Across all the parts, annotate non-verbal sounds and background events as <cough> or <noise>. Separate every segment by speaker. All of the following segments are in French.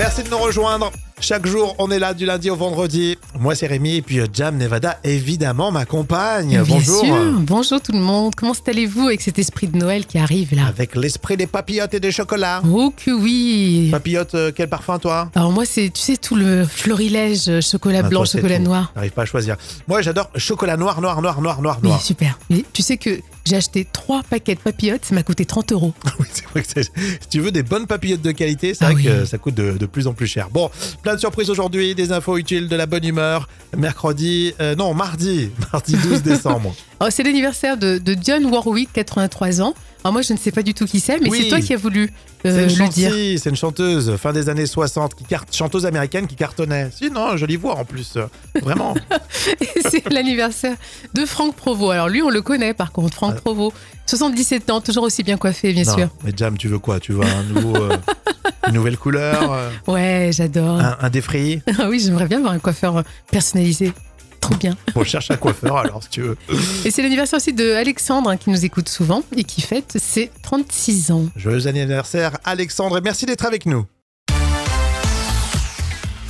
Speaker 1: Merci de nous rejoindre. Chaque jour, on est là du lundi au vendredi. Moi, c'est Rémi et puis euh, Jam Nevada, évidemment, m'accompagne.
Speaker 2: Bien
Speaker 1: Bonjour.
Speaker 2: sûr. Bonjour tout le monde. Comment allez-vous avec cet esprit de Noël qui arrive là?
Speaker 1: Avec l'esprit des papillotes et des chocolats.
Speaker 2: Oh que oui
Speaker 1: Papillotes, euh, quel parfum, toi?
Speaker 2: Alors moi c'est, tu sais, tout le florilège, euh, chocolat
Speaker 1: Ah,
Speaker 2: blanc,
Speaker 1: toi,
Speaker 2: chocolat noir.
Speaker 1: T'arrives pas à choisir. Moi, j'adore chocolat noir, noir, noir, noir, noir,
Speaker 2: Oui,
Speaker 1: noir.
Speaker 2: super. Et tu sais que j'ai acheté trois paquets de papillotes, ça m'a coûté 30 euros.
Speaker 1: Oui, c'est vrai que si tu veux des bonnes papillotes de qualité, c'est
Speaker 2: Ah
Speaker 1: vrai
Speaker 2: oui.
Speaker 1: que ça coûte de, de plus en plus cher. Bon, plein de surprises aujourd'hui, des infos utiles, de la bonne humeur. Mercredi, euh, non, mardi, <laughs> mardi 12 décembre.
Speaker 2: Alors, <laughs> c'est l'anniversaire de, de Dionne Warwick, 83 ans. Alors moi je ne sais pas du tout qui c'est, mais
Speaker 1: Oui.
Speaker 2: c'est toi qui as voulu euh, le dire.
Speaker 1: c'est une chanteuse fin des années 60, qui carte, chanteuse américaine qui cartonnait. Si, non, jolie voix en plus. Vraiment. <laughs>
Speaker 2: c'est l'anniversaire de Franck Provost. Alors lui on le connaît par contre, Franck
Speaker 1: Ah.
Speaker 2: Provost. 77 ans, toujours aussi bien coiffé bien
Speaker 1: Non,
Speaker 2: sûr.
Speaker 1: Mais Jam, tu veux quoi? Tu veux un nouveau, euh, <laughs> une nouvelle couleur euh,
Speaker 2: Ouais, j'adore.
Speaker 1: un, un défrayer
Speaker 2: Ah <laughs> oui, j'aimerais bien avoir un coiffeur personnalisé. Trop bien. <laughs>
Speaker 1: On cherche un coiffeur alors si tu veux.
Speaker 2: Et c'est l'anniversaire aussi de Alexandre hein, qui nous écoute souvent et qui fête ses 36 ans.
Speaker 1: Joyeux anniversaire Alexandre et merci d'être avec nous.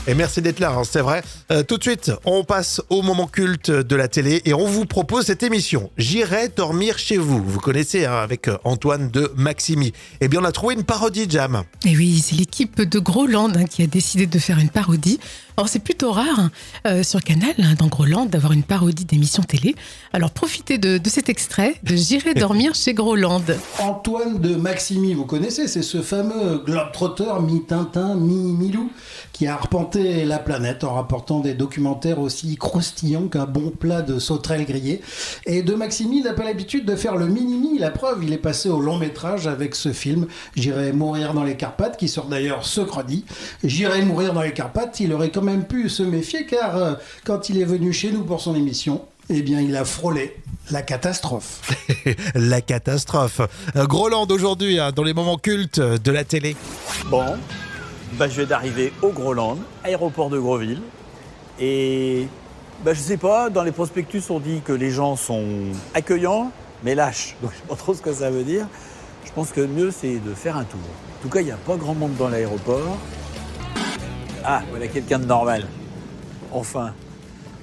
Speaker 1: Et merci d'être là, hein, c'est vrai. Euh, tout de suite, on passe au moment culte de la télé et on vous propose cette émission. J'irai dormir chez vous. Vous connaissez hein, avec euh, Antoine de Maximi. Eh bien, on a trouvé une parodie, Jam.
Speaker 2: Et oui, c'est l'équipe de Groland hein, qui a décidé de faire une parodie. Alors c'est plutôt rare hein, euh, sur Canal, hein, dans Groland, d'avoir une parodie d'émission télé. Alors profitez de, de cet extrait de J'irai dormir chez Groland. <laughs>
Speaker 3: Antoine de Maximi, vous connaissez, c'est ce fameux globetrotter mi-Tintin, mi-Milou, qui a arpenté la planète en rapportant des documentaires aussi croustillants qu'un bon plat de sauterelles grillées. Et de Maximi, il n'a pas l'habitude de faire le mini-mi, la preuve, il est passé au long métrage avec ce film J'irai mourir dans les Carpates, qui sort d'ailleurs ce credi. J'irai mourir dans les Carpates, il aurait quand même pu se méfier, car euh, quand il est venu chez nous pour son émission, eh bien, il a frôlé la catastrophe. <laughs>
Speaker 1: la catastrophe. Euh, Groland aujourd'hui, hein, dans les moments cultes de la télé.
Speaker 4: Bon, bah, je viens d'arriver au Groland, aéroport de Groville. Et bah, je sais pas, dans les prospectus, on dit que les gens sont accueillants, mais lâches. <laughs> Donc je sais pas trop ce que ça veut dire. Je pense que le mieux, c'est de faire un tour. En tout cas, il n'y a pas grand monde dans l'aéroport. Ah, voilà quelqu'un de normal. Enfin.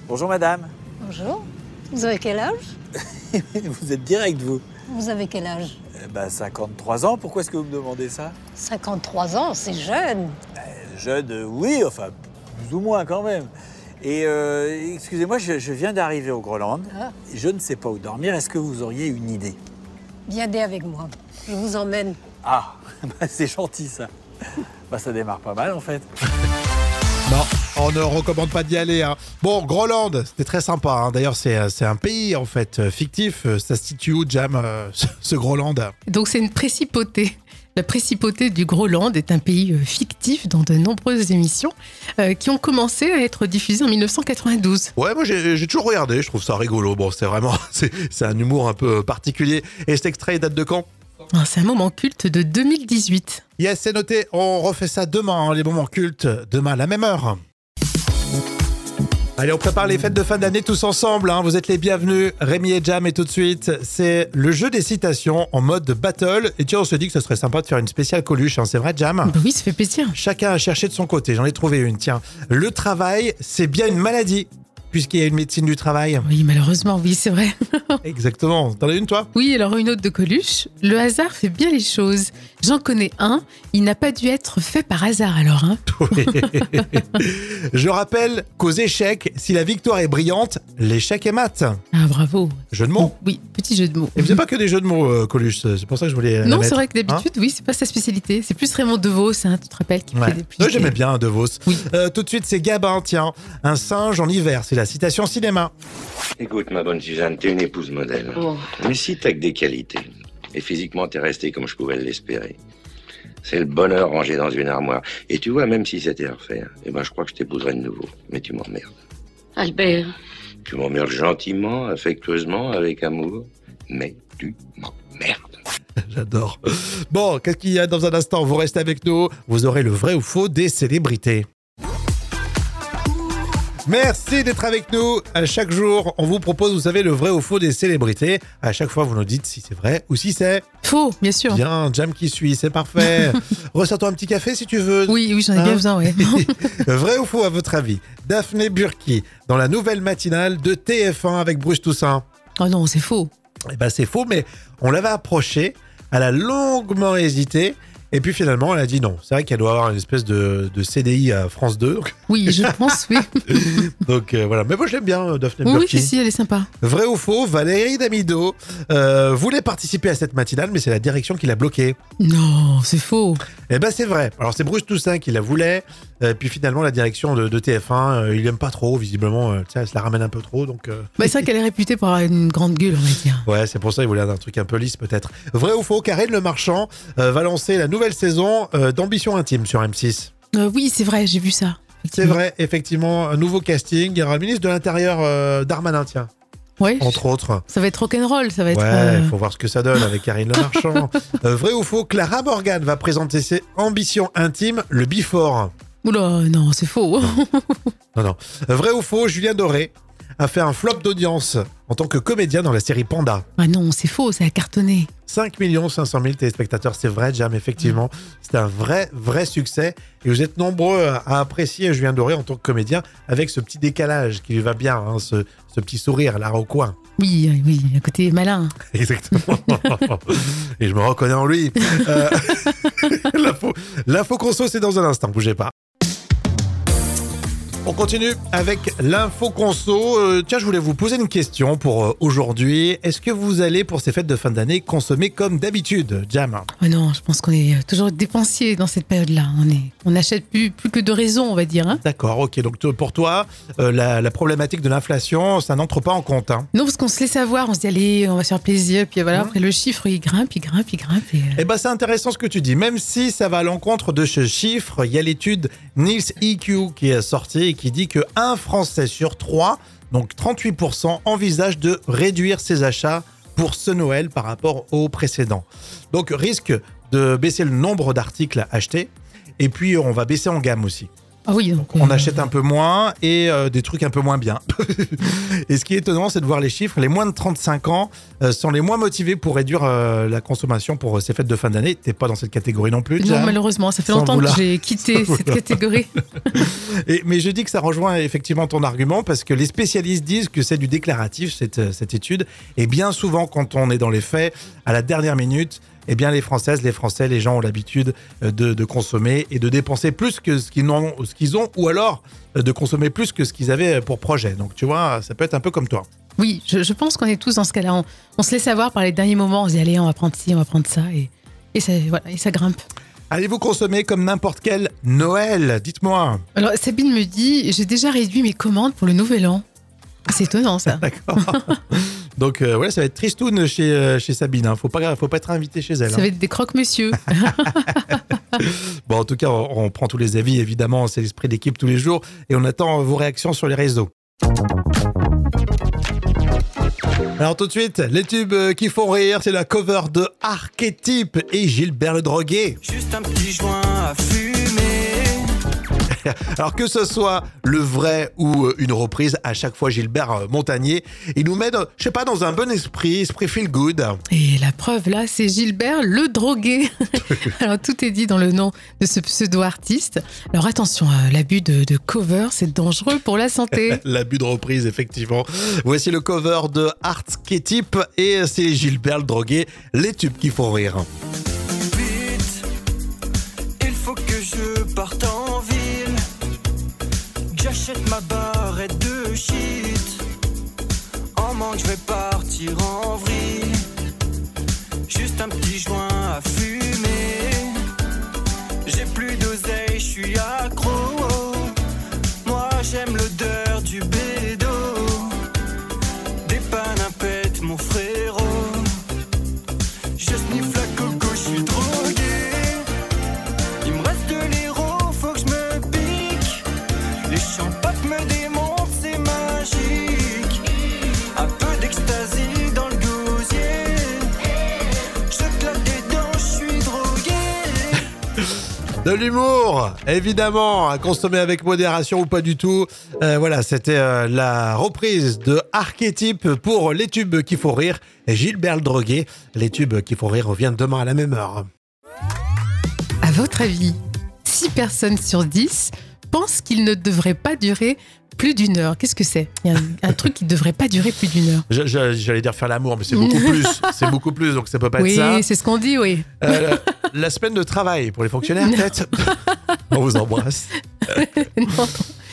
Speaker 4: Bonjour madame.
Speaker 5: Bonjour. Vous avez quel âge? <laughs>
Speaker 4: Vous êtes direct, vous
Speaker 5: Vous avez quel âge?
Speaker 4: Ben, 53 ans, pourquoi est-ce que vous me demandez ça?
Speaker 5: 53 ans, c'est jeune.
Speaker 4: Jeune, euh, oui, enfin, plus ou moins quand même. Et euh, excusez-moi, je, je viens d'arriver au Groland.
Speaker 5: Ah.
Speaker 4: Je ne sais pas où dormir. Est-ce que vous auriez une idée?
Speaker 5: Viendez avec moi. Je vous emmène.
Speaker 4: Ah, <laughs> bah, c'est gentil ça. Bah, ça démarre pas mal en fait.
Speaker 1: Non, on ne recommande pas d'y aller. hein. Bon, Groland, c'était très sympa. hein. D'ailleurs, c'est euh, c'est un pays en fait euh, fictif. Euh, Ça se situe où, Jam, euh, <laughs> ce- ce Groland
Speaker 2: Donc c'est une précipauté. La précipauté du Groland est un pays fictif dans de nombreuses émissions euh, qui ont commencé à être diffusées en 1992.
Speaker 1: Ouais, moi j'ai toujours regardé. Je trouve ça rigolo. Bon, c'est vraiment, <laughs> c'est un humour un peu particulier. Et cet extrait date de quand?
Speaker 2: Ah, C'est un moment culte de 2018.
Speaker 1: Yes, c'est noté. On refait ça demain, hein, les moments cultes, demain à la même heure. Allez, on prépare les fêtes de fin d'année tous ensemble. hein. Vous êtes les bienvenus. Rémi et Jam, et tout de suite, c'est le jeu des citations en mode battle. Et tiens, on se dit que ce serait sympa de faire une spéciale Coluche. hein. C'est vrai, Jam?
Speaker 2: Bah oui, ça fait plaisir.
Speaker 1: Chacun a cherché de son côté. J'en ai trouvé une. Tiens, le travail, c'est bien une maladie, puisqu'il y a une médecine du travail.
Speaker 2: Oui, malheureusement, oui, c'est vrai. <laughs>
Speaker 1: Exactement. T'en as une, toi?
Speaker 2: Oui, alors une autre de Coluche. Le hasard fait bien les choses. J'en connais un. Il n'a pas dû être fait par hasard alors. Hein. <laughs>
Speaker 1: Oui. Je rappelle qu'aux échecs, si la victoire est brillante, l'échec est mat.
Speaker 2: Ah, bravo.
Speaker 1: Jeu de mots.
Speaker 2: Oui, petit jeu de mots.
Speaker 1: Et vous n'avez pas que des jeux de mots, euh, Coluche. C'est pour ça que je voulais. la
Speaker 2: Non, c'est vrai que d'habitude, oui, c'est pas sa spécialité. C'est plus Raymond DeVos, hein, tu te rappelles, qui
Speaker 1: Ouais.
Speaker 2: fait des plus
Speaker 1: Ouais, J'aimais bien De Vos.
Speaker 2: Oui.
Speaker 1: Euh, tout de suite, c'est Gabin, tiens. Un singe en hiver, c'est la citation cinéma.
Speaker 6: Écoute, ma bonne Suzanne, t'es une épouse modèle. Mais si t'as que des qualités, et physiquement t'es restée comme je pouvais l'espérer, c'est le bonheur rangé dans une armoire. Et tu vois, même si c'était à refaire, eh ben je crois que je t'épouserais de nouveau. Mais tu m'emmerdes.
Speaker 7: Albert,
Speaker 6: Tu m'emmerdes gentiment, affectueusement, avec amour, mais tu m'emmerdes. <laughs>
Speaker 1: J'adore. Bon, qu'est-ce qu'il y a dans un instant? Vous restez avec nous. Vous aurez le vrai ou faux des célébrités. Merci d'être avec nous. À chaque jour, on vous propose, vous savez, le vrai ou faux des célébrités. À chaque fois, vous nous dites si c'est vrai ou si c'est
Speaker 2: Faux, bien sûr.
Speaker 1: bien. Jam qui suit, c'est parfait. <laughs> Ressors-toi un petit café si tu veux.
Speaker 2: Oui, oui, j'en ai
Speaker 1: Hein
Speaker 2: bien besoin, ouais. <laughs>
Speaker 1: Vrai ou faux à votre avis? Daphné Burki dans la nouvelle matinale de TF1 avec Bruce Toussaint.
Speaker 2: oh non, c'est faux.
Speaker 1: Eh ben c'est faux, mais on l'avait approchée. Elle a longuement hésité. Et puis finalement, elle a dit non. C'est vrai qu'elle doit avoir une espèce de, de CDI à France 2. Donc,
Speaker 2: Oui, je <laughs> pense, oui.
Speaker 1: donc, euh, voilà. Mais moi, je l'aime bien, euh, Daphné
Speaker 2: Oui,
Speaker 1: Burki.
Speaker 2: si, elle est sympa.
Speaker 1: Vrai ou faux Valérie Damido euh, voulait participer à cette matinale, mais c'est la direction qui l'a bloquée.
Speaker 2: Non, c'est faux.
Speaker 1: Eh ben c'est vrai. Alors c'est Bruce Toussaint qui la voulait. Euh, puis finalement, la direction de, de TF1, euh, il aime pas trop. Visiblement, euh, sais, elle se la ramène un peu trop. Donc euh,
Speaker 2: Bah, c'est vrai qu'elle est réputée pour avoir une grande gueule, on va dire.
Speaker 1: ouais, c'est pour ça qu'il voulait un truc un peu lisse peut-être. Vrai ou faux Karine Le Marchand euh, va lancer la nouvelle saison euh, d'Ambition Intime sur M6.
Speaker 2: Euh, oui, c'est vrai, j'ai vu ça.
Speaker 1: C'est vrai, effectivement, un nouveau casting. Il y aura le ministre de l'Intérieur euh, Darmanin, tiens,
Speaker 2: Ouais,
Speaker 1: entre autres.
Speaker 2: ça va être rock'n'roll, ça va être.
Speaker 1: Ouais,
Speaker 2: euh,
Speaker 1: faut voir ce que ça donne avec Karine Le <laughs> Marchand. Euh, vrai ou faux Clara Morgan va présenter ses ambitions intimes, le Before.
Speaker 2: Oula, non, c'est faux.
Speaker 1: Non, non. Vrai ou faux Julien Doré a fait un flop d'audience en tant que comédien dans la série Panda.
Speaker 2: Ah non, c'est faux, ça a cartonné.
Speaker 1: 5 500 000 téléspectateurs, c'est vrai, Jam, effectivement. C'est un vrai, vrai succès. Et vous êtes nombreux à apprécier Julien Doré en tant que comédien avec ce petit décalage qui lui va bien, hein, ce, ce petit sourire là au coin.
Speaker 2: Oui, oui, à côté malin. <laughs>
Speaker 1: Exactement. Et je me reconnais en lui. Euh, <laughs> L'info, l'info conso, c'est dans un instant, bougez pas. On continue avec l'info conso. Euh, tiens, je voulais vous poser une question pour euh, aujourd'hui. Est-ce que vous allez, pour ces fêtes de fin d'année, consommer comme d'habitude, Jam?
Speaker 2: Oh non, je pense qu'on est euh, toujours dépensier dans cette période-là. On est, on n'achète plus, plus que de raison, on va dire. hein.
Speaker 1: D'accord, ok. Donc pour toi, euh, la, la problématique de l'inflation, ça n'entre pas en compte. hein.
Speaker 2: Non, parce qu'on se laisse avoir, on se dit allez, on va se faire plaisir, puis voilà,
Speaker 1: Mmh.
Speaker 2: après le chiffre il grimpe, il grimpe, il grimpe. Et,
Speaker 1: Eh ben, c'est intéressant ce que tu dis. Même si ça va à l'encontre de ce chiffre, il y a l'étude Niels EQ qui est sortie qui dit que un Français sur trois, donc 38%, envisage de réduire ses achats pour ce Noël par rapport au précédent. Donc, risque de baisser le nombre d'articles achetés. Et puis, on va baisser en gamme aussi.
Speaker 2: Ah oui, donc.
Speaker 1: On achète un peu moins et euh, des trucs un peu moins bien. <laughs> et ce qui est étonnant, c'est de voir les chiffres. Les moins de 35 ans euh, sont les moins motivés pour réduire euh, la consommation pour ces fêtes de fin d'année. T'es pas dans cette catégorie non plus,
Speaker 2: Non, malheureusement, ça fait
Speaker 1: Sans
Speaker 2: longtemps que j'ai quitté
Speaker 1: Sans
Speaker 2: cette catégorie. <laughs>
Speaker 1: Et- mais je dis que ça rejoint effectivement ton argument parce que les spécialistes disent que c'est du déclaratif, cette, cette étude. Et bien souvent, quand on est dans les faits, à la dernière minute, eh bien les Françaises, les Français, les gens ont l'habitude euh, de, de consommer et de dépenser plus que ce qu'ils ce qu'ils ont, ou alors euh, de consommer plus que ce qu'ils avaient pour projet. Donc tu vois, ça peut être un peu comme toi.
Speaker 2: Oui, je, je pense qu'on est tous dans ce cas-là. On, on se laisse avoir par les derniers moments, on se dit allez, on va prendre ci, on va prendre ça, et, et, ça, voilà, et ça grimpe.
Speaker 1: Allez-vous consommer comme n'importe quel Noël? Dites-moi.
Speaker 2: Alors Sabine me dit j'ai déjà réduit mes commandes pour le nouvel an. C'est étonnant ça. <laughs>
Speaker 1: D'accord. Donc euh, ouais, ça va être tristoun chez, euh, chez Sabine. Hein. Faut pas, faut pas être invité chez elle.
Speaker 2: Ça
Speaker 1: hein.
Speaker 2: va être des croque-monsieur. <laughs>
Speaker 1: Bon, en tout cas, on, on prend tous les avis, évidemment, c'est l'esprit d'équipe tous les jours, et on attend vos réactions sur les réseaux. Alors tout de suite, les tubes euh, qui font rire, c'est la cover de Archétype et Gilbert le Drogué.
Speaker 7: Juste un petit joint à <laughs>
Speaker 1: Alors que ce soit le vrai ou euh, une reprise, à chaque fois Gilbert euh, Montagnier, il nous met, dans- je sais pas, dans un bon esprit, esprit feel good.
Speaker 2: Et la preuve là, c'est Gilbert le drogué. <laughs> Alors tout est dit dans le nom de ce pseudo-artiste. Alors attention, euh, l'abus de, de cover, c'est dangereux pour la santé. <laughs>
Speaker 1: L'abus de reprise, effectivement. Voici le cover de Archétype et c'est Gilbert le Drogué, les tubes qui font rire.
Speaker 7: Je vais partir en vrille. Juste un petit joint
Speaker 1: l'humour, évidemment, à consommer avec modération ou pas du tout. Euh, voilà, c'était euh, la reprise de Archétype pour les tubes qui font rire. Gilbert Droguet, les tubes qui font rire reviennent demain à la même heure.
Speaker 2: À votre avis, 6 personnes sur 10 pensent qu'il ne devrait pas durer plus d'une heure. Qu'est-ce que c'est? Il y a un, un truc qui ne devrait pas durer plus d'une heure.
Speaker 1: J'allais dire faire l'amour, mais c'est beaucoup <laughs> plus. C'est beaucoup plus, donc ça peut pas être
Speaker 2: Oui,
Speaker 1: ça.
Speaker 2: c'est ce qu'on dit, oui.
Speaker 1: Euh, la semaine de travail pour les fonctionnaires, peut-être? <laughs> On vous embrasse.
Speaker 2: Non.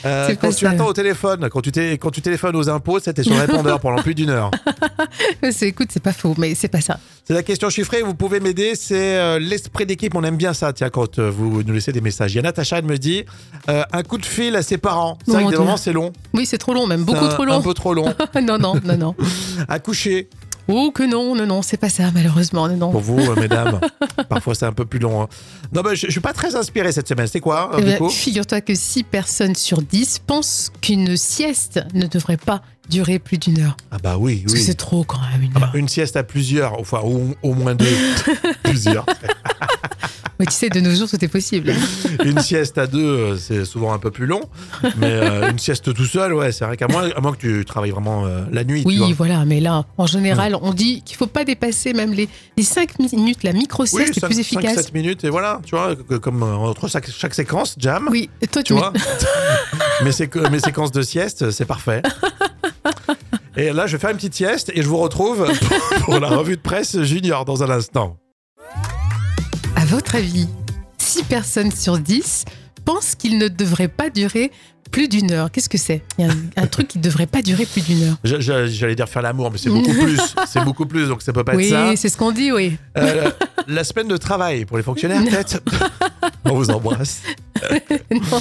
Speaker 1: Euh, quand tu attends au téléphone, quand tu, quand tu téléphones aux impôts, c'était sur répondeur pendant plus d'une heure. <laughs>
Speaker 2: C'est, écoute, c'est pas faux, mais c'est pas ça.
Speaker 1: C'est la question chiffrée, vous pouvez m'aider, c'est euh, l'esprit d'équipe, on aime bien ça, tiens, quand euh, vous nous laissez des messages. Il y a Natacha, elle me dit, euh, un coup de fil à ses parents. C'est vrai que des moments, c'est long.
Speaker 2: Oui, c'est trop long, même beaucoup
Speaker 1: un-
Speaker 2: trop
Speaker 1: Un
Speaker 2: long.
Speaker 1: peu trop long. <laughs>
Speaker 2: non, non, non, non. <laughs>
Speaker 1: Accoucher,
Speaker 2: Oh que non, non, non, c'est pas ça, malheureusement, non, non.
Speaker 1: pour vous, euh, mesdames. <laughs> Parfois, c'est un peu plus long. hein. Non, mais je, je suis pas très inspiré cette semaine. C'est quoi, euh,
Speaker 2: Eh ben,
Speaker 1: du coup
Speaker 2: Figure-toi que 6 personnes sur 10 pensent qu'une sieste ne devrait pas durer plus d'une heure.
Speaker 1: Ah bah oui,
Speaker 2: Parce que
Speaker 1: oui.
Speaker 2: c'est trop quand même, une
Speaker 1: Ah bah,
Speaker 2: heure.
Speaker 1: une sieste à plusieurs, enfin au, au moins deux, <laughs> plusieurs. <laughs>
Speaker 2: Mais tu sais, de nos jours, tout est possible. <laughs>
Speaker 1: Une sieste à deux, euh, c'est souvent un peu plus long, mais euh, une sieste tout seul, ouais, c'est vrai qu'à moins, à moins que tu travailles vraiment euh, la nuit.
Speaker 2: Oui, voilà, mais là, en général, on dit qu'il faut pas dépasser même les, les 5 minutes. La micro-sieste est
Speaker 1: cinq-
Speaker 2: plus efficace.
Speaker 1: sept minutes et voilà, tu vois, que- comme entre chaque, chaque séquence, jam,
Speaker 2: Oui, et toi,
Speaker 1: tu
Speaker 2: tu,
Speaker 1: vois. mes, séqu- mes séquences de sieste, c'est parfait. Et là, je vais faire une petite sieste et je vous retrouve <laughs> pour la revue de presse junior dans un instant.
Speaker 2: À votre avis, 6 personnes sur 10 pensent qu'il ne devrait pas durer plus d'une heure. Qu'est-ce que c'est? Il y a un, un truc qui ne devrait pas durer plus d'une heure.
Speaker 1: J'allais dire faire l'amour, mais c'est beaucoup plus. <laughs> C'est beaucoup plus, donc ça peut pas
Speaker 2: Oui,
Speaker 1: être ça.
Speaker 2: c'est ce qu'on dit, oui.
Speaker 1: Euh, la semaine de travail pour les fonctionnaires, <laughs> peut-être? On vous embrasse.
Speaker 2: Non.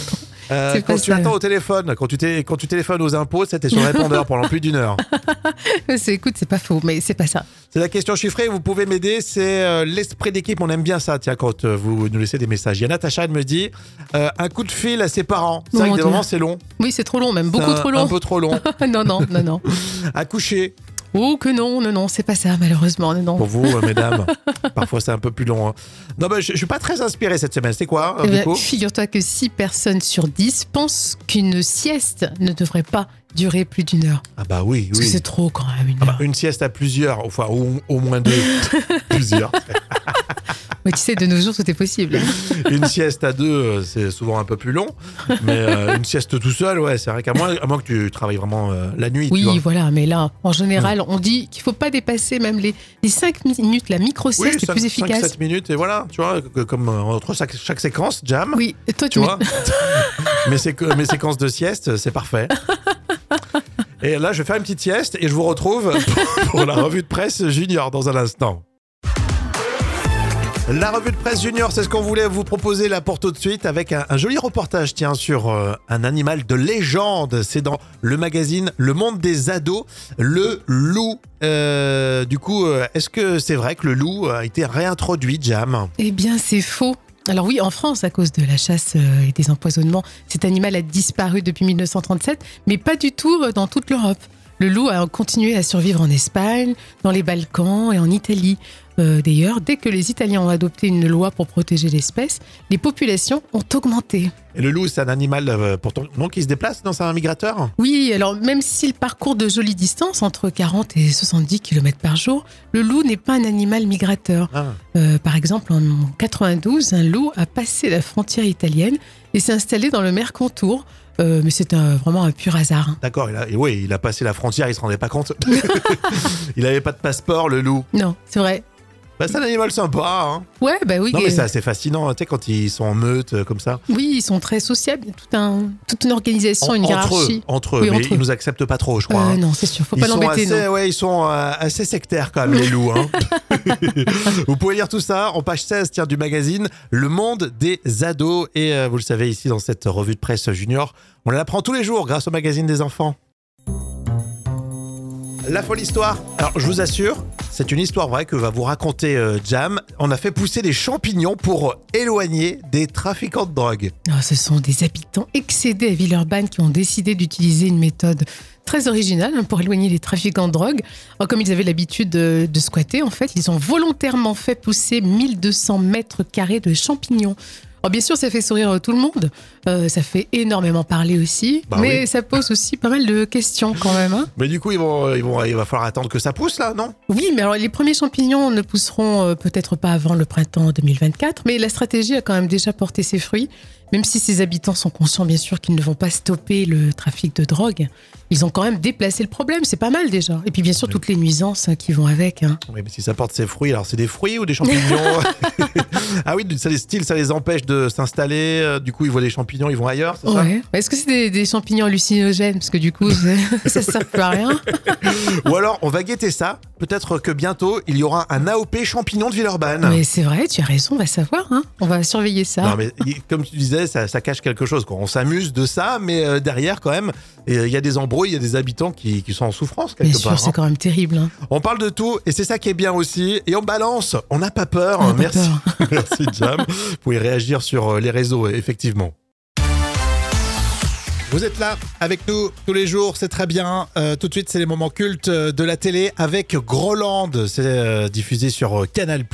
Speaker 1: Euh, quand tu attends au téléphone, quand tu, quand tu téléphones aux impôts, c'était sur répondeur pendant plus d'une heure. <laughs>
Speaker 2: Écoute, c'est pas faux, mais c'est pas ça.
Speaker 1: C'est la question chiffrée, vous pouvez m'aider, c'est euh, l'esprit d'équipe, on aime bien ça, tiens, quand euh, vous nous laissez des messages. Il y a Natacha, elle me dit, euh, un coup de fil à ses parents. C'est
Speaker 2: Oh
Speaker 1: vrai que des moments, c'est long.
Speaker 2: Oui, c'est trop long, même beaucoup
Speaker 1: un-
Speaker 2: trop
Speaker 1: Un
Speaker 2: long.
Speaker 1: peu trop long. <laughs>
Speaker 2: non, non, non, non. <laughs>
Speaker 1: Accoucher,
Speaker 2: Oh que non, non, non, c'est pas ça, malheureusement, non, non.
Speaker 1: pour vous, euh, mesdames. <laughs> Parfois, c'est un peu plus long. hein. Non, mais je, je suis pas très inspiré cette semaine. C'est quoi, euh,
Speaker 2: Eh ben, Figure-toi que 6 personnes sur 10 pensent qu'une sieste ne devrait pas durer plus d'une heure.
Speaker 1: Ah bah oui,
Speaker 2: Parce
Speaker 1: oui.
Speaker 2: c'est trop quand même, une
Speaker 1: Ah bah, une sieste à plusieurs, enfin au, au moins deux, <laughs> plusieurs.
Speaker 2: Mais tu sais, de nos jours, tout est possible. <laughs>
Speaker 1: Une sieste à deux, euh, c'est souvent un peu plus long, mais euh, une sieste tout seul, ouais, c'est vrai qu'à moins, à moins que tu travailles vraiment euh, la nuit. tu
Speaker 2: Oui,
Speaker 1: vois.
Speaker 2: voilà, mais là, en général, on dit qu'il faut pas dépasser même les, les 5 minutes. La micro-sieste est
Speaker 1: cinq-
Speaker 2: plus efficace.
Speaker 1: sept minutes et voilà, tu vois, que- comme entre chaque, chaque séquence, jam,
Speaker 2: Oui, et toi,
Speaker 1: tu
Speaker 2: tu,
Speaker 1: vois. mes, <laughs> mes séquences de sieste, c'est parfait. Et là, je vais faire une petite sieste et je vous retrouve <laughs> pour la revue de presse junior dans un instant. La revue de presse junior, c'est ce qu'on voulait vous proposer là pour tout de suite avec un, joli reportage tiens, sur euh, un animal de légende. C'est dans le magazine Le Monde des Ados, le loup. Euh, du coup, euh, est-ce que c'est vrai que le loup a été réintroduit, Jam?
Speaker 2: Eh bien, c'est faux. Alors oui, en France, à cause de la chasse euh, et des empoisonnements, cet animal a disparu depuis 1937, mais pas du tout euh, dans toute l'Europe. Le loup a continué à survivre en Espagne, dans les Balkans et en Italie. Euh, D'ailleurs, dès que les Italiens ont adopté une loi pour protéger l'espèce, les populations ont augmenté.
Speaker 1: Et le loup, c'est un animal euh, pourtant non qui se déplace dans un migrateur?
Speaker 2: Oui, alors même s'il parcourt de jolies distances, entre 40 et 70 km par jour, le loup n'est pas un animal migrateur.
Speaker 1: Ah.
Speaker 2: Euh, par exemple, en 92, un loup a passé la frontière italienne et s'est installé dans le Mercantour. Euh, mais c'est vraiment un pur hasard. hein.
Speaker 1: D'accord, il a, et oui, il a passé la frontière, il se rendait pas compte. <laughs> il avait pas de passeport, le loup.
Speaker 2: Non, c'est vrai.
Speaker 1: Bah, c'est un animal sympa, hein.
Speaker 2: Ouais, bah oui.
Speaker 1: Non, mais c'est assez fascinant, tu sais, quand ils sont en meute, euh, comme ça.
Speaker 2: oui, ils sont très sociables. Il y a tout un, toute une organisation,
Speaker 1: En-
Speaker 2: une
Speaker 1: entre eux,
Speaker 2: hiérarchie.
Speaker 1: entre eux,
Speaker 2: Oui,
Speaker 1: mais
Speaker 2: entre
Speaker 1: ils
Speaker 2: eux.
Speaker 1: nous acceptent pas trop, je crois.
Speaker 2: Euh,
Speaker 1: hein.
Speaker 2: non, c'est sûr, faut
Speaker 1: Ils
Speaker 2: pas l'embêter,
Speaker 1: ouais, ils sont euh, assez sectaires quand même, les loups. Hein. <laughs> <laughs> vous pouvez lire tout ça en page 16 tiens, du magazine Le Monde des Ados. Et euh, vous le savez, ici, dans cette revue de presse junior, on l'apprend tous les jours grâce au magazine des enfants. La folle histoire. Alors, je vous assure, c'est une histoire vraie que va vous raconter euh, Jam. On a fait pousser des champignons pour éloigner des trafiquants de drogue.
Speaker 2: Ah, ce sont des habitants excédés à Villeurbanne qui ont décidé d'utiliser une méthode très originale hein, pour éloigner les trafiquants de drogue. Alors, comme ils avaient l'habitude de, de squatter, en fait, ils ont volontairement fait pousser 1200 mètres carrés de champignons. Alors, bien sûr, ça fait sourire euh, tout le monde. Euh, ça fait énormément parler aussi.
Speaker 1: Bah
Speaker 2: mais
Speaker 1: oui.
Speaker 2: ça pose aussi pas mal de questions quand même. hein.
Speaker 1: Mais du coup, ils vont, ils vont, il va falloir attendre que ça pousse là, non?
Speaker 2: Oui, mais alors les premiers champignons ne pousseront euh, peut-être pas avant le printemps 2024, mais la stratégie a quand même déjà porté ses fruits. Même si ces habitants sont conscients, bien sûr, qu'ils ne vont pas stopper le trafic de drogue, ils ont quand même déplacé le problème. C'est pas mal déjà. Et puis, bien sûr, toutes les nuisances hein, qui vont avec. hein.
Speaker 1: Oui, mais si ça porte ses fruits, alors c'est des fruits ou des champignons <laughs> Ah oui, ça les style, ça les empêche de s'installer. euh, Du coup, ils voient les champignons, ils vont ailleurs, c'est ça?
Speaker 2: Est-ce que c'est des, des champignons hallucinogènes? Parce que du coup, ça- <laughs> ça sert plus à rien.
Speaker 1: Ou alors, on va guetter ça. Peut-être que bientôt, il y aura un AOP champignon de Villeurbanne.
Speaker 2: Mais c'est vrai, tu as raison, on va savoir. hein. On va surveiller ça.
Speaker 1: Non, mais comme tu disais, ça, ça cache quelque chose. Quoi. On s'amuse de ça, mais euh, derrière, quand même, il y a des embrouilles, il y a des habitants qui, qui sont en souffrance quelque
Speaker 2: Bien sûr,
Speaker 1: part.
Speaker 2: c'est
Speaker 1: hein.
Speaker 2: quand même terrible. hein.
Speaker 1: On parle de tout, et c'est ça qui est bien aussi. Et on balance, on n'a pas peur.
Speaker 2: Pas
Speaker 1: Merci,
Speaker 2: peur. <laughs>
Speaker 1: merci Jam. Vous pouvez réagir sur euh, les réseaux, effectivement. Vous êtes là avec nous tous les jours, c'est très bien. Euh, tout de suite, c'est les moments cultes euh, de la télé avec Groland. C'est euh, diffusé sur Canal+.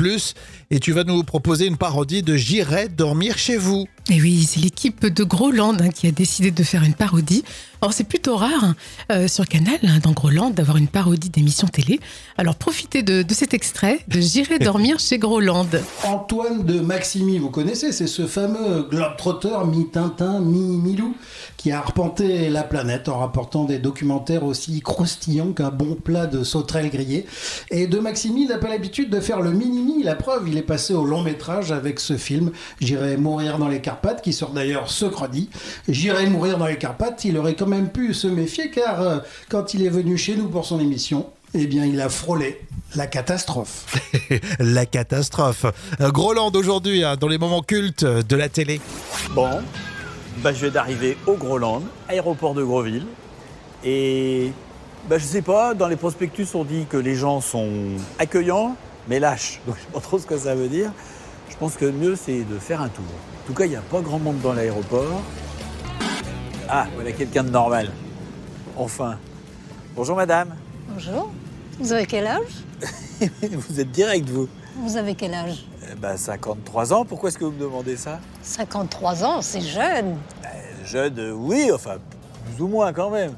Speaker 1: Et tu vas nous proposer une parodie de J'irai dormir chez vous.
Speaker 2: Et oui, c'est l'équipe de Groland hein, qui a décidé de faire une parodie. Alors c'est plutôt rare hein, euh, sur Canal, hein, dans Groland, d'avoir une parodie d'émission télé. Alors profitez de, de cet extrait de J'irai <laughs> dormir chez Groland.
Speaker 3: Antoine de Maximi, vous connaissez, c'est ce fameux globetrotter mi-Tintin, mi-Milou, qui a arpenté la planète en rapportant des documentaires aussi croustillants qu'un bon plat de sauterelles grillées. Et de Maximi, il n'a pas l'habitude de faire le mini-mi, la preuve, il est passé au long métrage avec ce film J'irai mourir dans les Carpates, qui sort d'ailleurs ce credi. J'irai mourir dans les Carpates, il aurait quand même pu se méfier, car euh, quand il est venu chez nous pour son émission, eh bien, il a frôlé la catastrophe. <laughs>
Speaker 1: la catastrophe. Euh, Groland aujourd'hui, hein, dans les moments cultes de la télé.
Speaker 4: Bon, bah, je viens d'arriver au Groland, aéroport de Grosville. Et bah, je sais pas, dans les prospectus, on dit que les gens sont accueillants, mais lâches. Donc je sais pas trop ce que ça veut dire. Je pense que le mieux, c'est de faire un tour. En tout cas, il n'y a pas grand monde dans l'aéroport. Ah, voilà quelqu'un de normal. Enfin. Bonjour madame.
Speaker 5: Bonjour. Vous avez quel âge <laughs>
Speaker 4: vous êtes direct, vous
Speaker 5: Vous avez quel âge
Speaker 4: Eh ben, 53 ans, pourquoi est-ce que vous me demandez ça
Speaker 5: 53 ans, c'est jeune.
Speaker 4: Jeune, euh, oui, enfin, plus ou moins quand même.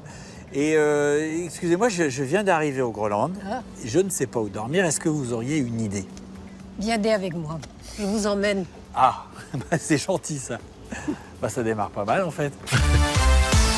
Speaker 4: Et euh, excusez-moi, je, je viens d'arriver au Groland.
Speaker 5: Ah.
Speaker 4: Je ne sais pas où dormir. Est-ce que vous auriez une idée
Speaker 5: Viendez avec moi. Je vous emmène.
Speaker 4: Ah, <laughs> bah, c'est gentil ça. Bah, ça démarre pas mal en fait.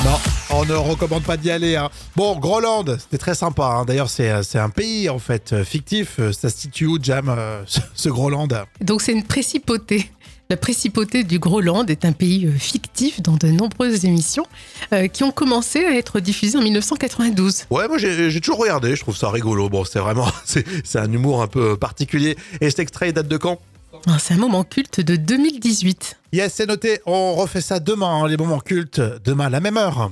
Speaker 1: Non, on ne recommande pas d'y aller. hein. Bon, Groland, c'était très sympa. hein. D'ailleurs, c'est euh, c'est un pays en fait euh, fictif. Euh, Ça se situe où, Jam, euh, ce- ce Groland
Speaker 2: Donc c'est une précipauté. La précipauté du Groland est un pays fictif dans de nombreuses émissions euh, qui ont commencé à être diffusées en 1992.
Speaker 1: Ouais, moi j'ai toujours regardé. Je trouve ça rigolo. Bon, c'est vraiment, <laughs> c'est un humour un peu particulier. Et cet extrait date de quand?
Speaker 2: Ah, C'est un moment culte de 2018.
Speaker 1: Yes, c'est noté. On refait ça demain, hein, les moments cultes, demain à la même heure.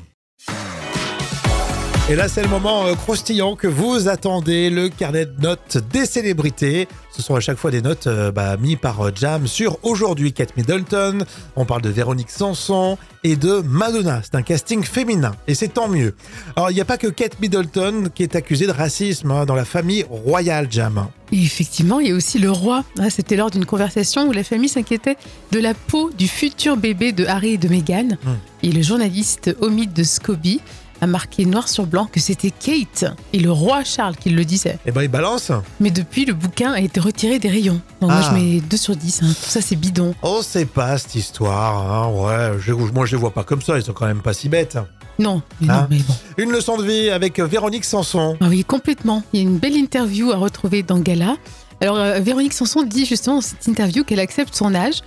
Speaker 1: Et là, c'est le moment euh, croustillant que vous attendez, le carnet de notes des célébrités. Ce sont à chaque fois des notes euh, bah, mises par euh, Jam sur aujourd'hui Kate Middleton. On parle de Véronique Sanson et de Madonna. C'est un casting féminin et c'est tant mieux. Alors, il n'y a pas que Kate Middleton qui est accusée de racisme hein, dans la famille royale Jam.
Speaker 2: Et effectivement, il y a aussi le roi. Ah, C'était lors d'une conversation où la famille s'inquiétait de la peau du futur bébé de Harry et de Meghan. Et le journaliste Omid de Scobie a marqué noir sur blanc que c'était Kate et le roi Charles qui le disait.
Speaker 1: Eh ben, il balance.
Speaker 2: Mais depuis, le bouquin a été retiré des rayons. Donc moi,
Speaker 1: Ah.
Speaker 2: je mets 2 sur 10. hein. Tout ça, c'est bidon.
Speaker 1: On sait pas cette histoire. hein. Ouais, je, moi je les vois pas comme ça. Ils sont quand même pas si bêtes.
Speaker 2: Non, mais non,
Speaker 1: Ah.
Speaker 2: mais bon.
Speaker 1: Une leçon de vie avec Véronique Sanson.
Speaker 2: Ah oui, complètement. Il y a une belle interview à retrouver dans Gala. Alors, euh, Véronique Sanson dit justement dans cette interview qu'elle accepte son âge.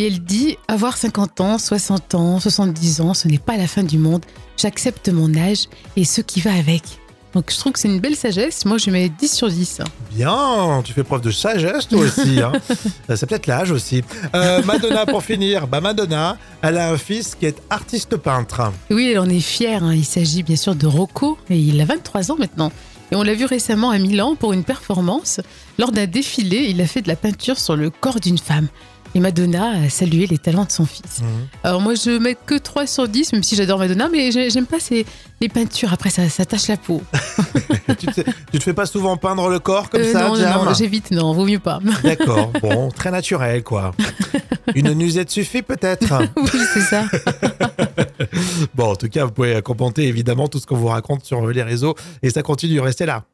Speaker 2: Et elle dit avoir 50 ans, 60 ans, 70 ans, ce n'est pas la fin du monde. J'accepte mon âge et ce qui va avec. Donc, je trouve que c'est une belle sagesse. Moi, je mets 10 sur 10.
Speaker 1: Bien, tu fais preuve de sagesse toi aussi. <laughs> hein. Euh, C'est peut-être l'âge aussi. Euh, Madonna pour finir. Bah Madonna, elle a un fils qui est artiste peintre.
Speaker 2: Oui, elle en est fière. hein. Il s'agit bien sûr de Rocco et il a 23 ans maintenant. Et on l'a vu récemment à Milan pour une performance. Lors d'un défilé, il a fait de la peinture sur le corps d'une femme. Et Madonna a salué les talents de son fils. Alors moi, je mets que 3 sur 10, même si j'adore Madonna, mais j'ai- j'aime pas les peintures. Après, ça, ça tâche la peau. <laughs>
Speaker 1: tu, te, tu te fais pas souvent peindre le corps comme
Speaker 2: Euh,
Speaker 1: ça,
Speaker 2: non,
Speaker 1: Jam
Speaker 2: non, j'évite, non, vaut mieux pas. <laughs>
Speaker 1: D'accord, bon, très naturel quoi. Une nuisette suffit peut-être. <laughs>
Speaker 2: Oui, c'est ça.
Speaker 1: Bon, en tout cas, vous pouvez commenter évidemment tout ce qu'on vous raconte sur les réseaux et ça continue, restez là.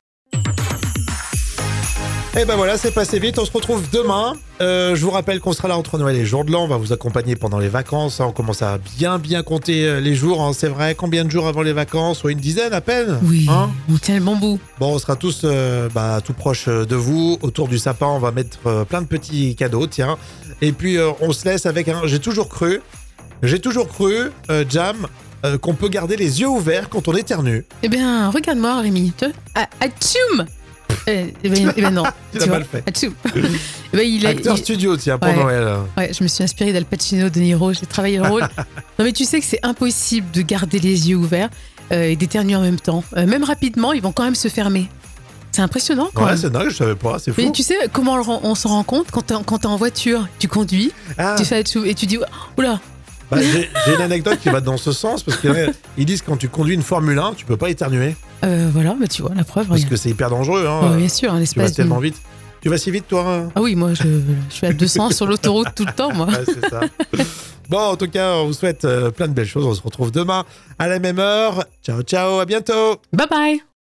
Speaker 1: Et ben voilà, c'est passé vite. On se retrouve demain. Euh, je vous rappelle qu'on sera là entre Noël et jour de l'an. On va vous accompagner pendant les vacances. hein. On commence à bien bien compter euh, les jours. hein. C'est vrai, combien de jours avant les vacances? Soit une dizaine à peine.
Speaker 2: Oui,
Speaker 1: Hein
Speaker 2: on tient le bon bout.
Speaker 1: Bon, on sera tous euh, bah, tout proches euh, de vous. Autour du sapin, on va mettre euh, plein de petits cadeaux, tiens. Et puis, on se laisse avec un... J'ai toujours cru, j'ai toujours cru, Jam, qu'on peut garder les yeux ouverts quand on éternue.
Speaker 2: Eh bien, regarde-moi, Rémi. Tu- Ah, Atchoum eh, eh ben, eh ben non. <laughs>
Speaker 1: Tu l'as mal fait.
Speaker 2: Eh ben, il a-
Speaker 1: Acteur
Speaker 2: il-
Speaker 1: studio, tiens, pour
Speaker 2: Ouais.
Speaker 1: Noël.
Speaker 2: Ouais, je me suis inspirée d'Al Pacino, de Niro, j'ai travaillé le rôle. <laughs> non mais tu sais que c'est impossible de garder les yeux ouverts euh, et d'éternuer en même temps. Euh, même rapidement, ils vont quand même se fermer. C'est impressionnant quand
Speaker 1: Ouais,
Speaker 2: même.
Speaker 1: c'est dingue, je savais pas, c'est fou.
Speaker 2: Mais tu sais comment on, le rend- on s'en rend compte quand t'es en- quand t'es en voiture, tu conduis,
Speaker 1: Ah,
Speaker 2: tu fais atchoum et tu dis oula,
Speaker 1: bah, j'ai j'ai une anecdote qui va dans ce sens, parce qu'ils <laughs> disent que quand tu conduis une Formule 1, tu peux pas éternuer,
Speaker 2: euh, voilà, mais tu vois la preuve.
Speaker 1: parce que c'est hyper dangereux. Hein.
Speaker 2: Ouais, bien sûr,
Speaker 1: tu vas
Speaker 2: l'espace d'une-
Speaker 1: tellement vite. Tu vas si vite, toi hein
Speaker 2: Ah oui, moi je, je suis à 200 sur l'autoroute tout le temps, moi.
Speaker 1: Ouais, c'est ça. Bon, en tout cas, on vous souhaite euh, plein de belles choses. On se retrouve demain à la même heure. Ciao, ciao, à bientôt.
Speaker 2: Bye bye